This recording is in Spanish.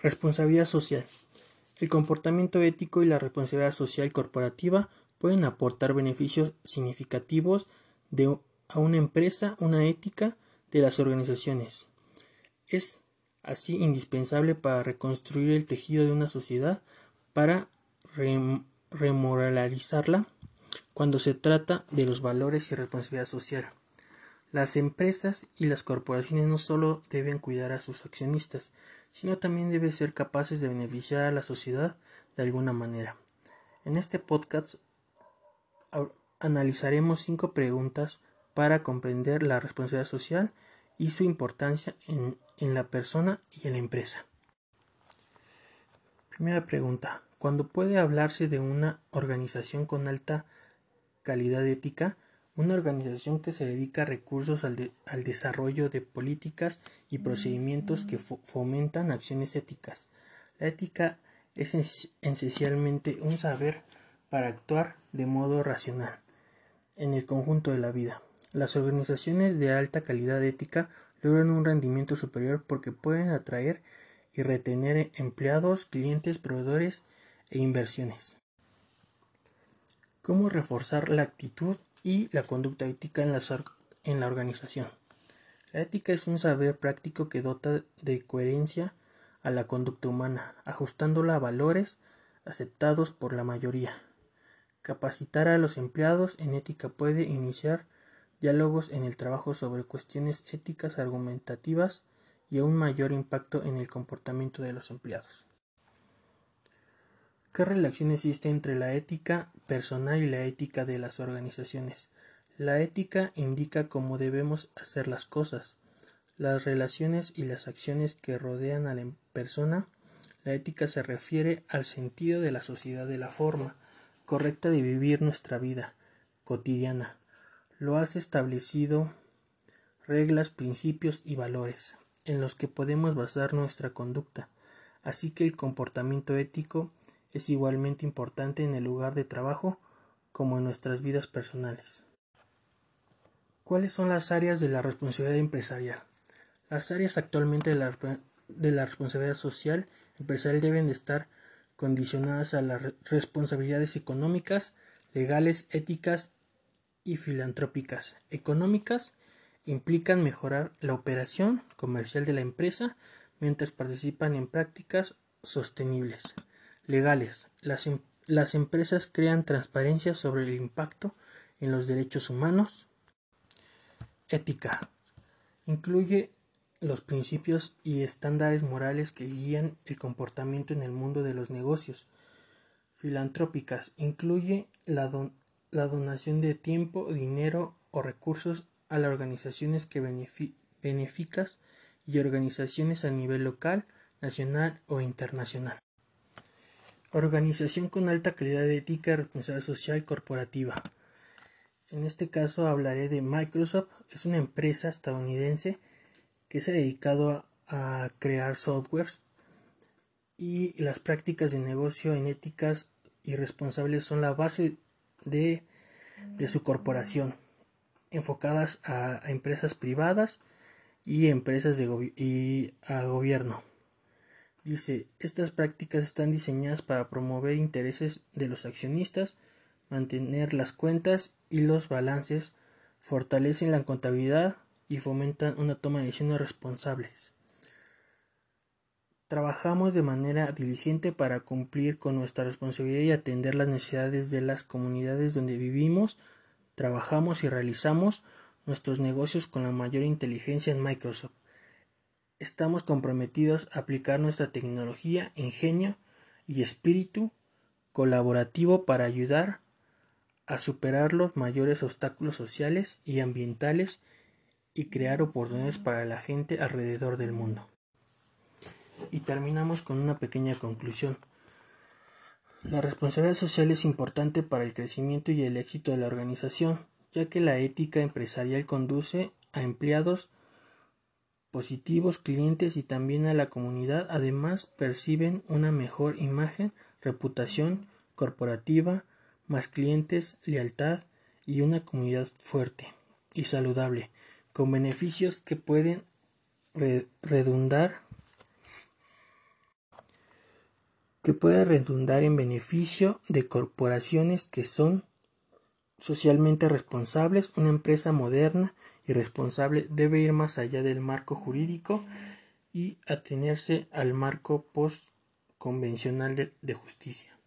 Responsabilidad social. El comportamiento ético y la responsabilidad social corporativa pueden aportar beneficios significativos de, a una empresa, una ética de las organizaciones. Es así indispensable para reconstruir el tejido de una sociedad, para remoralizarla cuando se trata de los valores y responsabilidad social. Las empresas y las corporaciones no solo deben cuidar a sus accionistas, sino también deben ser capaces de beneficiar a la sociedad de alguna manera. En este podcast analizaremos cinco preguntas para comprender la responsabilidad social y su importancia en, en la persona y en la empresa. Primera pregunta. Cuando puede hablarse de una organización con alta calidad ética, una organización que se dedica recursos al, al desarrollo de políticas y procedimientos que fomentan acciones éticas. La ética es esencialmente un saber para actuar de modo racional en el conjunto de la vida. Las organizaciones de alta calidad ética logran un rendimiento superior porque pueden atraer y retener empleados, clientes, proveedores e inversiones. ¿Cómo reforzar la actitud y la conducta ética en la, en la organización. La ética es un saber práctico que dota de coherencia a la conducta humana, ajustándola a valores aceptados por la mayoría. Capacitar a los empleados en ética puede iniciar diálogos en el trabajo sobre cuestiones éticas argumentativas y aún mayor impacto en el comportamiento de los empleados. ¿Qué relación existe entre la ética personal y la ética de las organizaciones? La ética indica cómo debemos hacer las cosas, las relaciones y las acciones que rodean a la persona. La ética se refiere al sentido de la sociedad de la forma correcta de vivir nuestra vida cotidiana. Lo has establecido reglas, principios y valores en los que podemos basar nuestra conducta. Así que el comportamiento ético es igualmente importante en el lugar de trabajo como en nuestras vidas personales. ¿Cuáles son las áreas de la responsabilidad empresarial? Las áreas actualmente de la, responsabilidad social empresarial deben de estar condicionadas a las responsabilidades económicas, legales, éticas y filantrópicas. Económicas implican mejorar la operación comercial de la empresa mientras participan en prácticas sostenibles legales. Em, las, empresas crean transparencia sobre el impacto en los derechos humanos. Ética. Incluye los principios y estándares morales que guían el comportamiento en el mundo de los negocios. Filantrópicas. Incluye la, la donación de tiempo, dinero o recursos a las organizaciones que beneficas y organizaciones a nivel local, nacional o internacional. Organización con alta calidad de ética y responsabilidad social corporativa. En este caso hablaré de Microsoft. Es una empresa estadounidense que se ha dedicado a, crear softwares y las prácticas de negocio en éticas y responsables son la base de, su corporación, enfocadas a, empresas privadas y empresas de y a gobierno. Dice, estas prácticas están diseñadas para promover intereses de los accionistas, mantener las cuentas y los balances, fortalecen la contabilidad y fomentan una toma de decisiones responsables. Trabajamos de manera diligente para cumplir con nuestra responsabilidad y atender las necesidades de las comunidades donde vivimos, trabajamos y realizamos nuestros negocios con la mayor inteligencia en Microsoft. Estamos comprometidos a aplicar nuestra tecnología, ingenio y espíritu colaborativo para ayudar a superar los mayores obstáculos sociales y ambientales y crear oportunidades para la gente alrededor del mundo. Y terminamos con una pequeña conclusión. La responsabilidad social es importante para el crecimiento y el éxito de la organización, ya que la ética empresarial conduce a empleados positivos clientes y también a la comunidad. Además, perciben una mejor imagen, reputación corporativa, más clientes, lealtad y una comunidad fuerte y saludable, con beneficios que pueden redundar que puede redundar en beneficio de corporaciones que son socialmente responsables. Una empresa moderna y responsable debe ir más allá del marco jurídico y atenerse al marco post convencional de, de justicia.